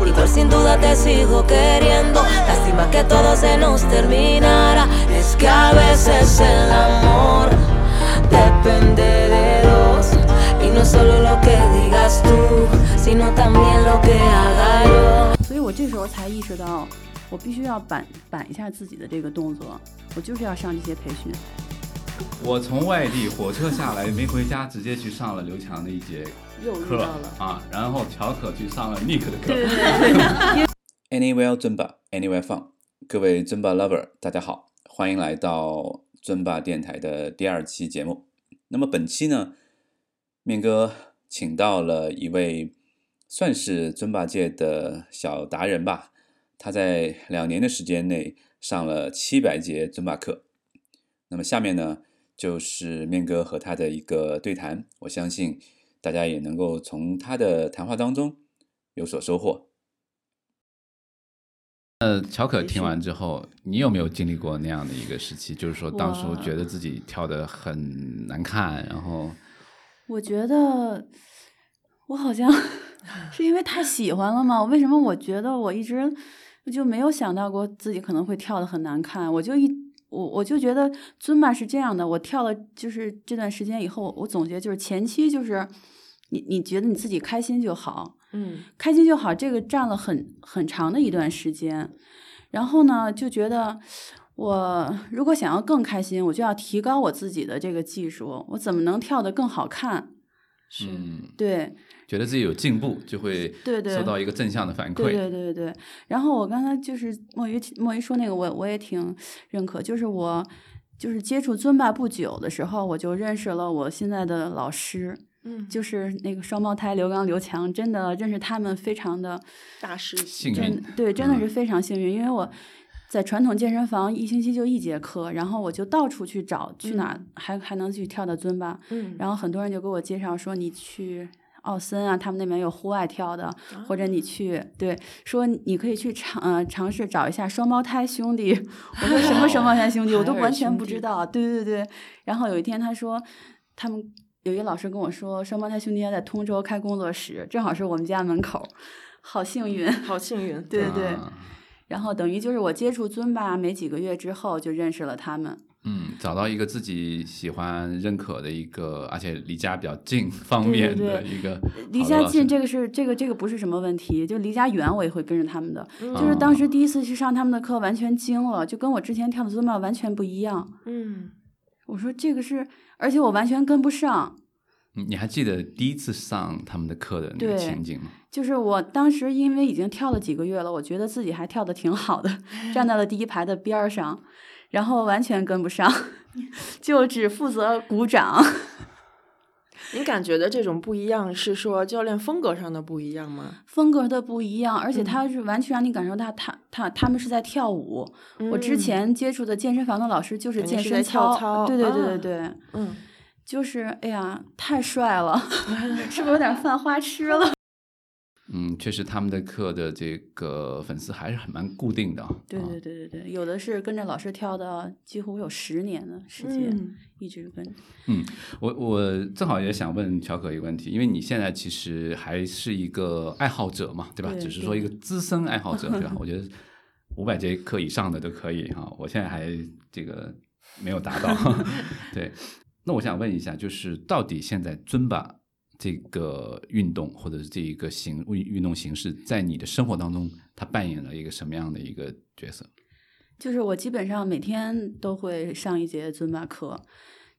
Igual sin duda te sigo queriendo. Lástima que todo se nos terminara. Es que a veces el amor depende de dos. Y no solo lo que digas tú, sino también lo que haga yo. 所以我这时候才意识到，我必须要板板一下自己的这个动作，我就是要上这些培训。 我从外地火车下来没回家，直接去上了刘强的一节课啊，然后乔可去上了 Nick 的课。Anywhere 尊巴，Anywhere Fun，各位尊巴 lover，大家好，欢迎来到尊巴电台的第二期节目。那么本期呢，面哥请到了一位算是尊巴界的小达人吧，他在两年的时间内上了七百节尊巴课。那么下面呢，就是面哥和他的一个对谈，我相信大家也能够从他的谈话当中有所收获。呃，乔可听完之后，你有没有经历过那样的一个时期？就是说，当初我觉得自己跳的很难看，然后我觉得我好像 是因为太喜欢了吗？为什么我觉得我一直就没有想到过自己可能会跳的很难看？我就一我我就觉得尊巴是这样的，我跳了就是这段时间以后，我总结就是前期就是你你觉得你自己开心就好，嗯开心就好，这个占了很很长的一段时间。然后呢，就觉得我如果想要更开心，我就要提高我自己的这个技术，我怎么能跳得更好看？是嗯，对觉得自己有进步，就会对对收到一个正向的反馈。对对对对对。然后我刚才就是墨鱼墨鱼说那个我，我也挺认可，就是我就是接触尊巴不久的时候，我就认识了我现在的老师。嗯，就是那个双胞胎刘刚、刘强，真的认识他们非常的大师幸真运对，真的嗯是非常幸运，因为我在传统健身房一星期就一节课，然后我就到处去找，去哪还还能去跳到尊巴，嗯，然后很多人就给我介绍说你去。奥森啊，他们那边有户外跳的，或者你去对说你可以去尝呃尝试找一下双胞胎兄弟。我说什么双胞胎兄弟，我都完全不知道。对对对，然后有一天他说他们有一个老师跟我说，双胞胎兄弟要在通州开工作室，正好是我们家门口，好幸运。好幸运，对对对，啊然后等于就是我接触尊巴没几个月之后就认识了他们。嗯，找到一个自己喜欢、认可的一个，而且离家比较近方面的一个离家近，这个是这个这个不是什么问题，就离家远我也会跟着他们的。嗯就是当时第一次去上他们的课，完全惊了，就跟我之前跳的尊巴完全不一样。嗯我说这个是，而且我完全跟不上。嗯你还记得第一次上他们的课的那个情景吗？就是我当时因为已经跳了几个月了，我觉得自己还跳的挺好的，站在了第一排的边儿上，然后完全跟不上，就只负责鼓掌。你感觉的这种不一样，是说教练风格上的不一样吗？风格的不一样，而且嗯他是完全让你感受到他他他们是在跳舞。我之嗯前接触的健身房的老师就是健身操对对对对啊对，嗯，就是哎呀，太帅了，是不是有点犯花痴了？嗯，确实他们的课的这个粉丝还是很蛮固定的啊。对啊对对对对，有的是跟着老师跳的，几乎有十年的时间，嗯一直跟。嗯我我正好也想问乔可一个问题，因为你现在其实还是一个爱好者嘛，对吧？对只是说一个资深爱好者，对吧？我觉得五百节课以上的都可以哈，我现在还这个没有达到。对，那我想问一下，就是到底现在尊巴这个运动或者是这一个形运运动形式，在你的生活当中，它扮演了一个什么样的一个角色？就是我基本上每天都会上一节尊巴课，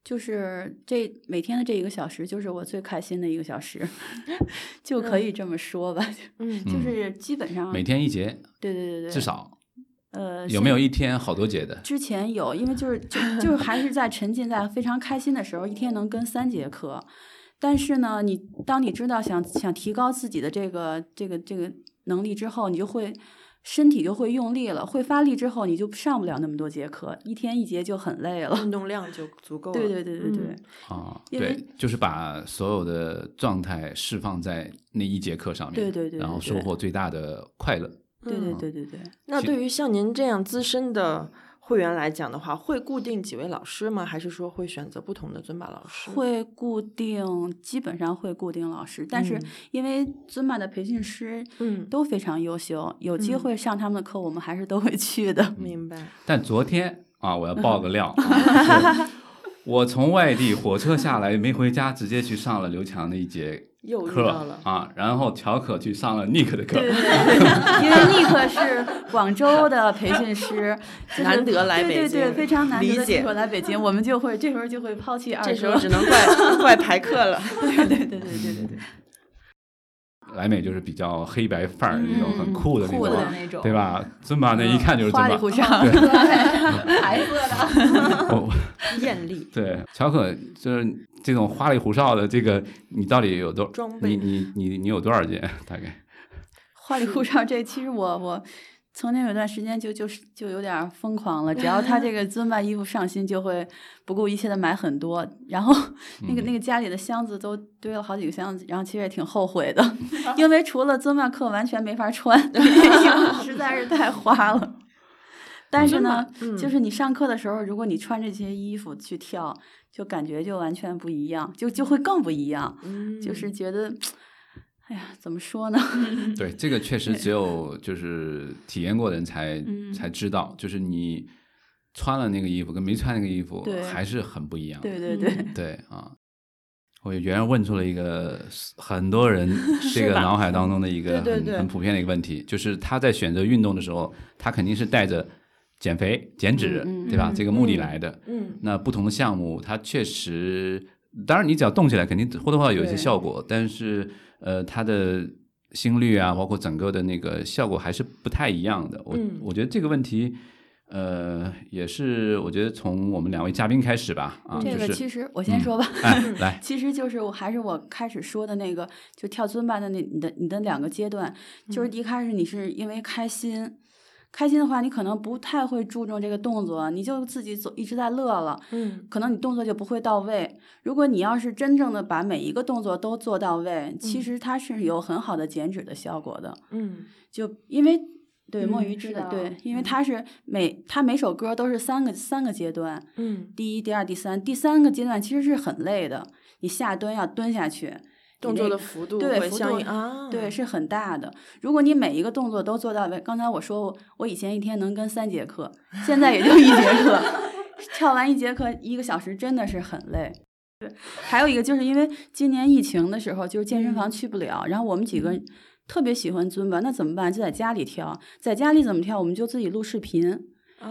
就是这每天的这一个小时，就是我最开心的一个小时，就可以这么说吧。嗯就是基本上每天一节，对对对对，至少呃有没有一天好多节的？之前有，因为就是就就是还是在沉浸在非常开心的时候，一天能跟三节课。但是呢，你当你知道想想提高自己的这个这个这个能力之后，你就会身体就会用力了，会发力之后，你就上不了那么多节课，一天一节就很累了。运动量就足够了。对对对对对嗯，啊，因为对，就是把所有的状态释放在那一节课上面，对对对然后收获最大的快乐。对对嗯对对对。那对于像您这样资深的会员来讲的话，会固定几位老师吗？还是说会选择不同的尊巴老师？会固定，基本上会固定老师，但是嗯因为尊巴的培训师嗯都非常优秀，有机嗯会上他们的课，我们还是都会去的。明白。但昨天啊，我要爆个料，啊是我从外地火车下来没回家，直接去上了刘强的一节又遇课到了啊，然后乔可去上了 Nick 的课，对对对，因为尼克是广州的培训师，就是难得来北对对对，京非常难得理解的机会来北京，我们就会这时候就会抛弃二这时候只能怪 怪排课了。对对对对对对对，莱美就是比较黑白范儿那种很嗯酷的那种对？吧？尊巴那一看就是尊巴花里胡。哨，对，白色的。艳丽 对乔可就是这种花里胡哨的，这个你到底有多？你你你你有多少件？大概？花里胡哨这其实我我曾经有段时间就就是就有点疯狂了，只要他这个 尊巴衣服上新，就会不顾一切的买很多，然后那个嗯那个。家里的箱子都堆了好几个箱子，然后其实也挺后悔的，因为除了尊巴课完全没法穿，实在是太花了。但是呢，嗯就是你上课的时候，如果你穿这些衣服去跳，就感觉就完全不一样，就就会更不一样，嗯。就是。觉得，哎呀，怎么说呢？对，这个确实只有就是体验过的人才、嗯才知道，就是你穿了那个衣服跟没穿那个衣服还是很不一样。对对对。对啊，我原来问出了一个很多人 这个脑海当中的一个对对对很很普遍的一个问题，就是他在选择运动的时候，他肯定是带着减肥、减脂，对吧？嗯这个目的嗯来的。嗯那不同的项目，它确实，当然你只要动起来，肯定或多或少有一些效果，但是呃，它的心率啊，包括整个的那个效果还是不太一样的。我、嗯我觉得这个问题，呃，也是我觉得从我们两位嘉宾开始吧，啊，这个其实我先说吧，哎，来，其实就是我还是我开始说的那个，就跳尊巴的那你的你的两个阶段，就是嗯一开始你是因为开心。开心的话，你可能不太会注重这个动作，你就自己走一直在乐了，嗯。可能你动作就不会到位。如果你要是真正的把每一个动作都做到位，其嗯。实它是有很好的减脂的效果的。嗯。就因为对墨嗯鱼知道，对，因为嗯。它是每它每首歌都是三个三个阶段，嗯，第一、第二、第三，第三个阶段其实是很累的，你下蹲要蹲下去，动作的幅度对幅度啊，对，是很大的。如果你每一个动作都做到位，刚才我说我我以前一天能跟三节课，现在也就一节课，跳完一节课一个小时真的是很累。对，还有一个就是因为今年疫情的时候，就是健身房嗯去不了，然后我们几个特别喜欢尊吧，那怎么办？就在家里跳，在家里怎么跳？我们就自己录视频，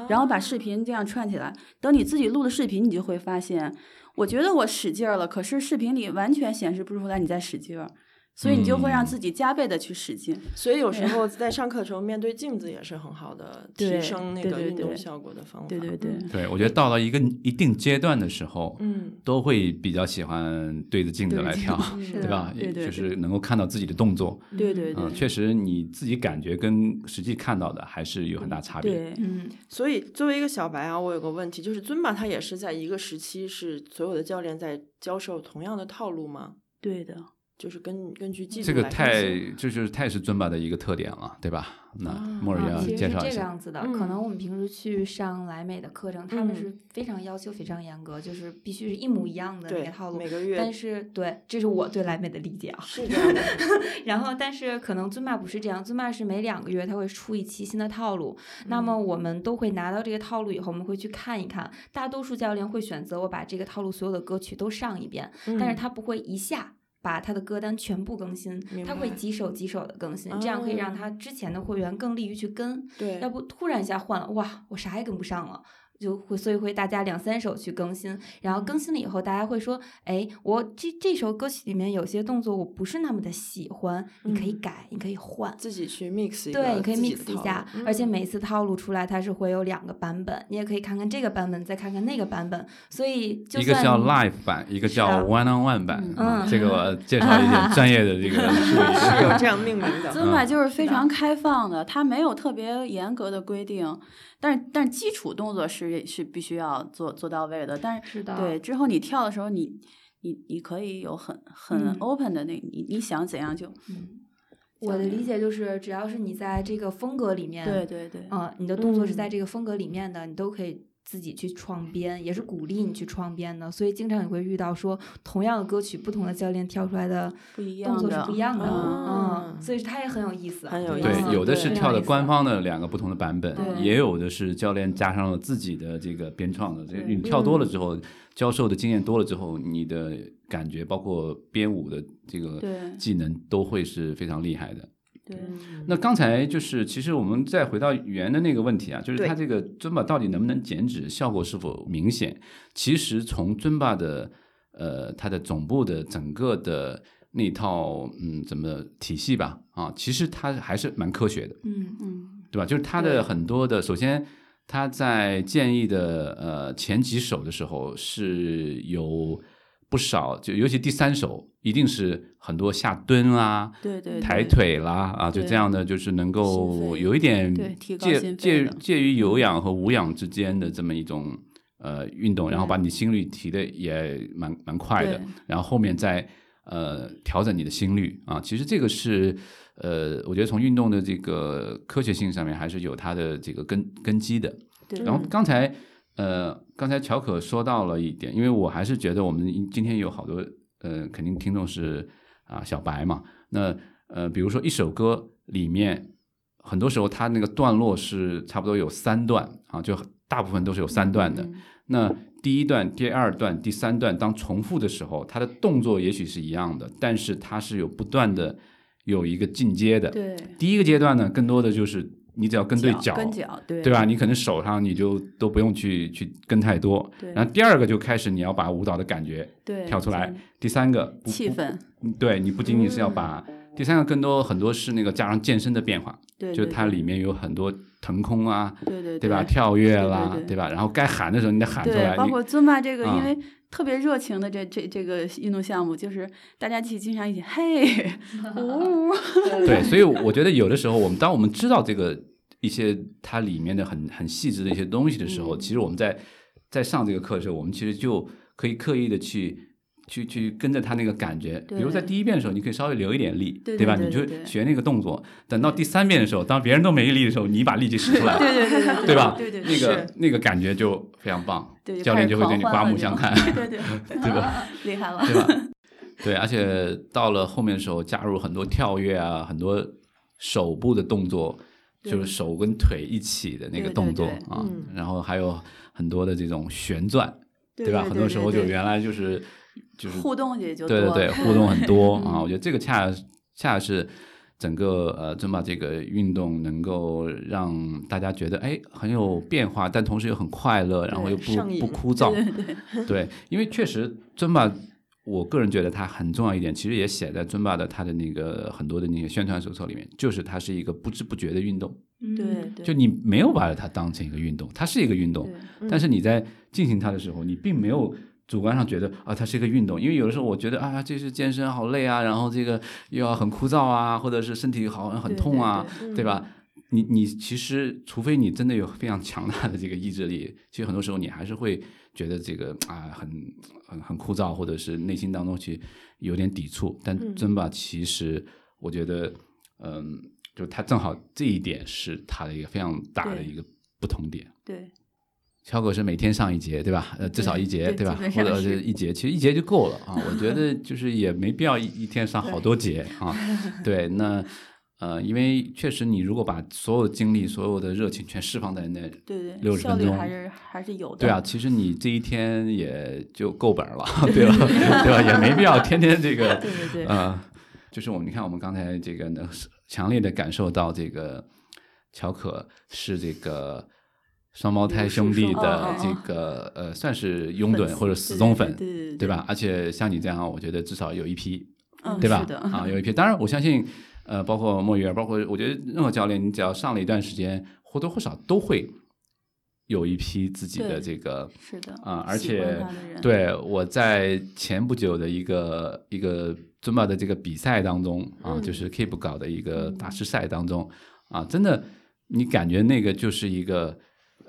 然后把视啊频这样串起来。等你自己录的视频，你就会发现，我觉得我使劲儿了，可是视频里完全显示不出来你在使劲儿，所以你就会让嗯自己加倍的去使劲。所以有时候 在上课的时候面对镜子也是很好的提升那个对对对运动效果的方法。对对对嗯对我觉得到了一个一定阶段的时候，嗯都会比较喜欢对着镜子来跳，对吧？对对就是能够看到自己的动作，对对对嗯，确实你自己感觉跟实际看到的还是有很大差别。对，嗯，所以作为一个小白啊，我有个问题，就是尊巴它也是在一个时期是所有的教练在教授同样的套路吗？对的，就是根根据技术这个太这就是太是尊巴的一个特点了，对吧？那啊莫尔要啊其实是这个介绍一下。样子的，嗯可能我们平时去上莱美的课程，他们嗯是非常要求非常严格，就是必须是一模一样的那个套路每。个月但是对，这是我对莱美的理解啊。是这样的，然后，但是可能尊巴不是这样，尊巴是每两个月他会出一期新的套路。那么我们都会拿到这个套路以后，我们会去看一看。大多数教练会选择我把这个套路所有的歌曲都上一遍，但是嗯他不会一下。把他的歌单全部更新，他会几首几首的更新，这样可以让哦他之前的会员更利于去跟。对，要不突然一下换了，哇，我啥也跟不上了。就会，所以会大家两三首去更新，然后更新了以后，大家会说，哎，我这这首歌曲里面有些动作我不是那么的喜欢，你可以嗯改，你可以换，自己去 mix 一个对，你可以 mix 一下路，而且嗯每次套路出来它是会有两个版本，你也可以看看这个版本，再看看那个版本，所以就算一个叫 live 版，一个叫啊 one on one 版。嗯啊嗯这个我 介绍一点专业的这个 术语。是有这样命名的。尊巴就是非常开放的，它没有特别严格的规定，但是但是基础动作是是必须要做做到位的，但是对之后你跳的时候你。你你可以有很很嗯。open 的那，你你想怎样就，嗯我的理解就是，只要是你在这个风格里面，对对对，嗯，你的动作是嗯。在这个风格里面的，你都可以自己去创编，也是鼓励你去创编的。所以经常也会遇到说，同样的歌曲，不同的教练跳出来的不一动作是不一样的，嗯嗯，所以它也很有意思，很有意对思，对有的是跳的官方的两个不同的版本，也有的是教练加上了自己的这个编创的。这个你跳多了之后，教授的经验多了之后，你的感觉包括编舞的这个技能都会是非常厉害的。那刚才就是，其实我们再回到原的那个问题啊，就是对。它这个尊巴到底能不能减脂，效果是否明显？其实从尊巴的呃它的总部的整个的那套嗯怎么体系吧啊，其实它还是蛮科学的，嗯嗯。对吧？就是它的很多的，首先它在建议的呃前几首的时候是有不少，就尤其第三首一定是很多下蹲啊。对对抬腿啦啊，就这样的，就是能够有一点介介介于有氧和无氧之间的这么一种呃运动，然后把你心率提的也蛮蛮快的，然后后面再呃调整你的心率啊，其实这个是呃，我觉得从运动的这个科学性上面还是有它的这个根根基的。然后刚才呃，刚才乔可说到了一点，因为我还是觉得我们今天有好多呃，肯定听众是啊小白嘛，那呃，比如说一首歌里面，很多时候它那个段落是差不多有三段啊，就大部分都是有三段的。嗯那第一段、第二段、第三段当重复的时候，它的动作也许是一样的，但是它是有不断的有一个进阶的。对第一个阶段呢，更多的就是你只要跟对脚，跟脚对对吧？你可能手上你就都不用去去跟太多。对然后第二个就开始你要把舞蹈的感觉对跳出来，第三个气氛嗯对你不仅仅是要把、第三个更多很多是那个加上健身的变化，对，就它里面有很多腾空啊，对对对吧？跳跃啦，对对对吧？然后该喊的时候你得喊出来，对，包括尊巴这个，啊因为特别热情的这这这个运动项目，就是大家一起经常一起嘿，呜，对，所以我觉得有的时候我们当我们知道这个一些它里面的很很细致的一些东西的时候，嗯其实我们在在上这个课的时候，我们其实就可以刻意的去。去去跟着他那个感觉，比如在第一遍的时候，你可以稍微留一点力，对吧？你就对对对对学那个动作。等到第三遍的时候，当别人都没力的时候，你把力气使出来，对对对对 对吧？对对，那个那个感觉就非常棒，教练就会对你刮目相看，对对 对吧？厉害了，对吧？对，而且到了后面的时候，加入很多跳跃啊，很多手部的动作，就是手跟腿一起的那个动作啊嗯，然后还有很多的这种旋转，对吧？很多时候就原来就是就是互动也就对对对，互动很多 啊，嗯我觉得这个恰恰是整个呃尊巴这个运动能够让大家觉得哎很有变化，但同时又很快乐，然后又不不枯燥，对，因为确实尊巴，我个人觉得它很重要一点，其实也写在尊巴的它的那个很多的那个宣传手册里面，就是它是一个不知不觉的运动，对就你没有把它当成一个运动，它是一个运动，对但是你在进行它的时候，你并没有。主观上觉得啊，它是一个运动，因为有的时候我觉得啊，这是健身好累啊，然后这个又要很枯燥啊，或者是身体好像很痛啊，对吧？你你其实，除非你真的有非常强大的这个意志力，其实很多时候你还是会觉得这个啊很很很枯燥，或者是内心当中去有点抵触。但嗯真吧，其实我觉得，嗯，就他正好这一点是他的一个非常大的一个不同点。对小狗是每天上一节，对吧？呃，至少一节，吧？对吧或者是是一节，其实一节就够了啊。我觉得 就是也没必要一一天上好多节啊。对，那呃，因为确实你如果把所有的精力、所有的热情全释放在那，对60对，效分钟率还是还是有的。对啊，其实你这一天也就够本了，对吧？对吧？也没必要天天这个对对对，呃，就是我们你看，我们刚才这个能强烈的感受到这个乔可是这个双胞胎兄弟的这个呃，算是拥趸或者死忠粉，对对对对吧？而且像你这样，我觉得至少有一批，嗯，对吧啊，有一批。当然，我相信呃，包括莫鱼儿，包括我觉得任何教练，你只要上了一段时间，或多或少都会有一批自己的这个是的啊，而且对我在前不久的一个一个尊巴的这个比赛当中啊，嗯。就是 Keep 搞的一个嗯。大师赛当中啊，真的你感觉那个就是一个。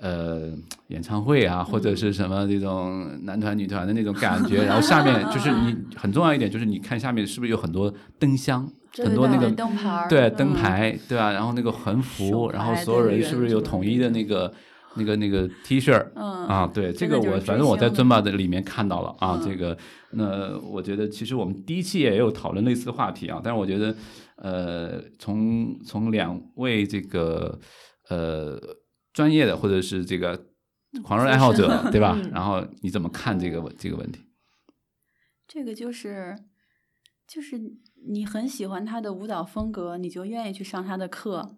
呃，演唱会啊，或者是什么这种男团、女团的那种感觉，然后下面就是你 很重要一点，就是你看下面是不是有很多灯箱，对很多那个灯牌对嗯灯牌，对吧？然后那个横幅，然后所有人是不是有统一的那个那个那个 T 恤儿？嗯啊，对，这个我反正我在星尊巴的里面看到了啊，这嗯个那我觉得其实我们第一期也有讨论类似的话题啊，但是我觉得呃，从从两位这个呃专业的或者是这个狂热爱好者对吧？嗯然后你怎么看这个问这个问题？这个就是就是你很喜欢他的舞蹈风格，你就愿意去上他的课，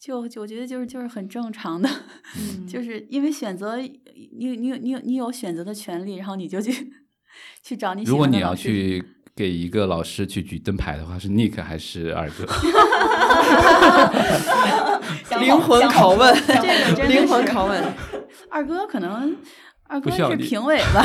就就我觉得就是就是很正常的，嗯就是因为选择你你你有你有你有选择的权利，然后你就去 去找你喜如果你要去给一个老师去举灯牌的话，是 Nick 还是二哥？灵魂拷问，这个真的灵魂拷问。二哥可能二哥是评委吧，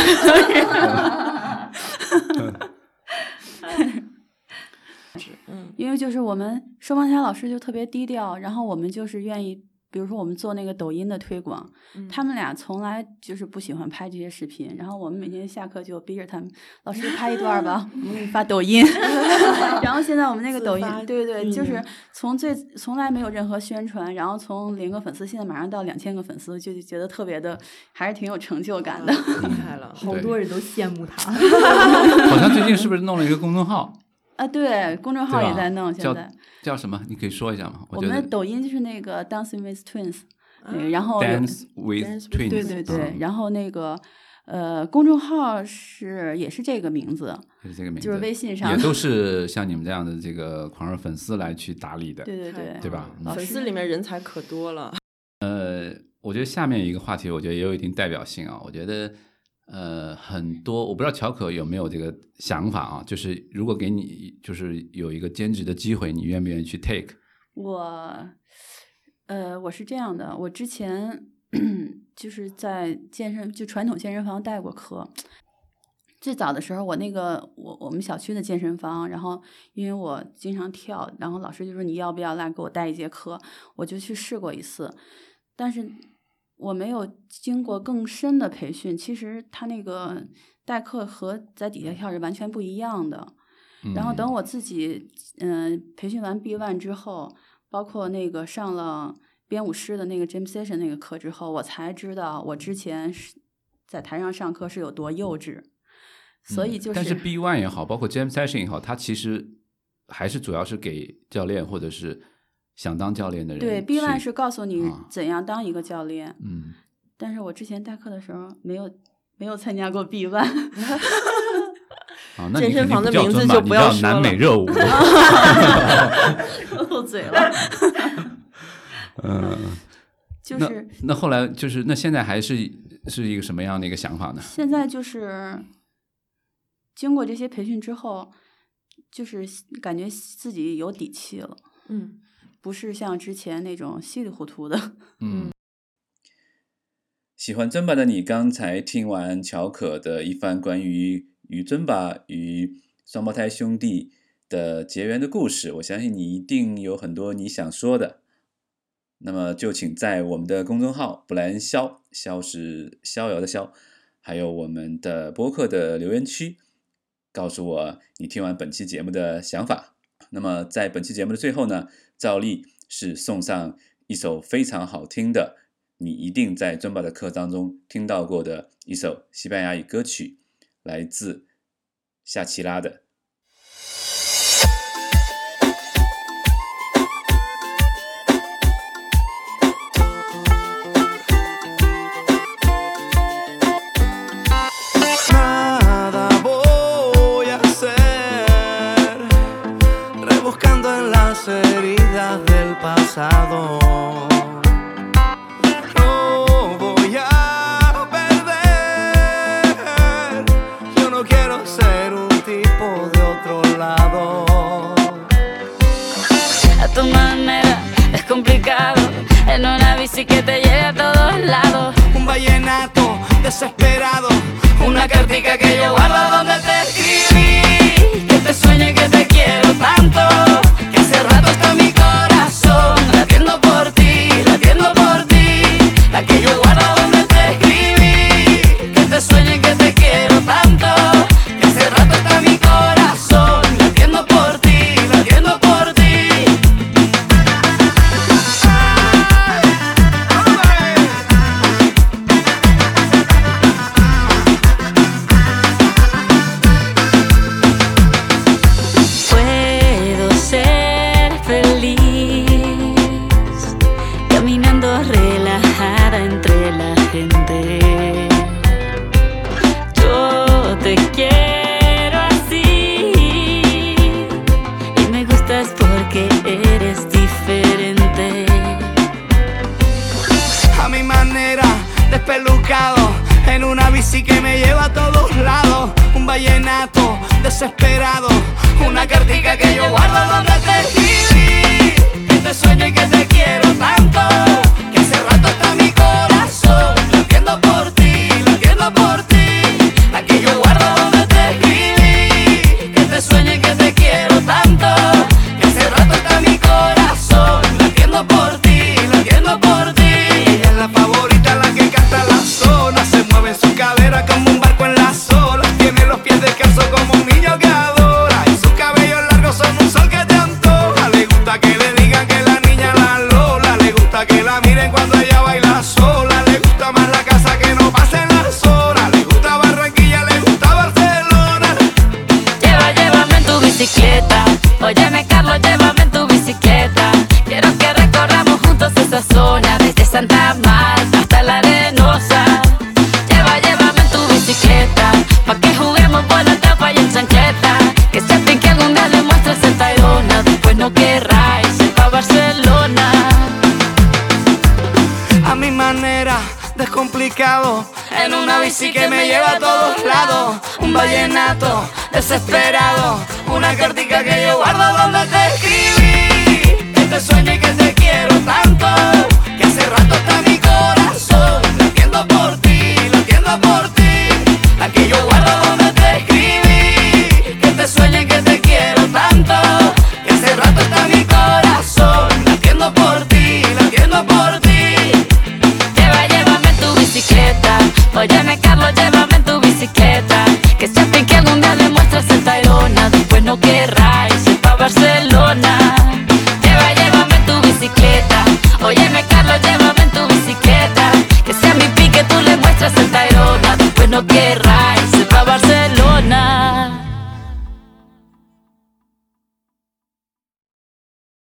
嗯因为就是我们双胞胎老师就特别低调，然后我们就是愿意，比如说我们做那个抖音的推广，嗯他们俩从来就是不喜欢拍这些视频，然后我们每天下课就逼着他们，老师拍一段吧，我们给你发抖音。然后现在我们那个抖音，对对对，就是从最从来没有任何宣传，然后从零个粉丝，现在马上到两千个粉丝，就觉得特别的，还是挺有成就感的。厉害了，好多人都羡慕他。好像最近是不是弄了一个公众号？啊，对，公众号也在弄，现在叫什么？你可以说一下吗？我们的抖音就是那个 Dancing with Twins，然后 Dance with Twins，对对对，嗯然后那个呃，公众号是也是这个名字，也是这个名字，就是微信上也都是像你们这样的这个狂热粉丝来去打理的。对对对，对吧嗯粉丝里面人才可多了。呃，我觉得下面一个话题，我觉得也有一定代表性啊。我觉得呃，很多我不知道乔可有没有这个想法啊，就是如果给你就是有一个兼职的机会，你愿不愿意去 take？我呃我是这样的，我之前 就是在健身就传统健身房带过课。最早的时候，我那个我我们小区的健身房，然后因为我经常跳，然后老师就说你要不要来给我带一节课，我就去试过一次，但是我没有经过更深的培训。其实他那个代课和在底下跳是完全不一样的。然后等我自己嗯、呃培训完 B one 之后，包括那个上了编舞师的那个 Jam Session 那个课之后，我才知道我之前是在台上上课是有多幼稚。所以就是，嗯但是 B one 也好，包括 Jam Session 也好，它其实还是主要是给教练或者是想当教练的人对 B one 是告诉你啊怎样当一个教练，嗯，但是我之前代课的时候没有没有参加过 B one，啊，那健身房的名字就不要南美热舞。漏嘴了。嗯，那就是那后来就是那现在还是是一个什么样的一个想法呢？现在就是经过这些培训之后，就是感觉自己有底气了，嗯，不是像之前那种稀里糊涂的。嗯喜欢尊巴的你，刚才听完乔可的一番关于与尊巴与双胞胎兄弟的结缘的故事，我相信你一定有很多你想说的。那么就请在我们的公众号“布莱恩肖”，肖是逍遥的逍，还有我们的播客的留言区，告诉我你听完本期节目的想法。那么在本期节目的最后呢，照例是送上一首非常好听的。你一定在尊宝的课当中听到过的一首西班牙语歌曲，来自夏奇拉的。Rebuscando en las heridas del pasado. No voy a perder, yo no quiero ser un tipo de otro lado. A tu manera es complicado. En una bici que te lleve a todos lados. Un vallenato desesperado, Una cartica que yo guardo donde te escribí. Te sueño y que te quiero tanto. bici que me lleva a todos lados, un vallenato desesperado, una cartica que yo guardo donde desespera.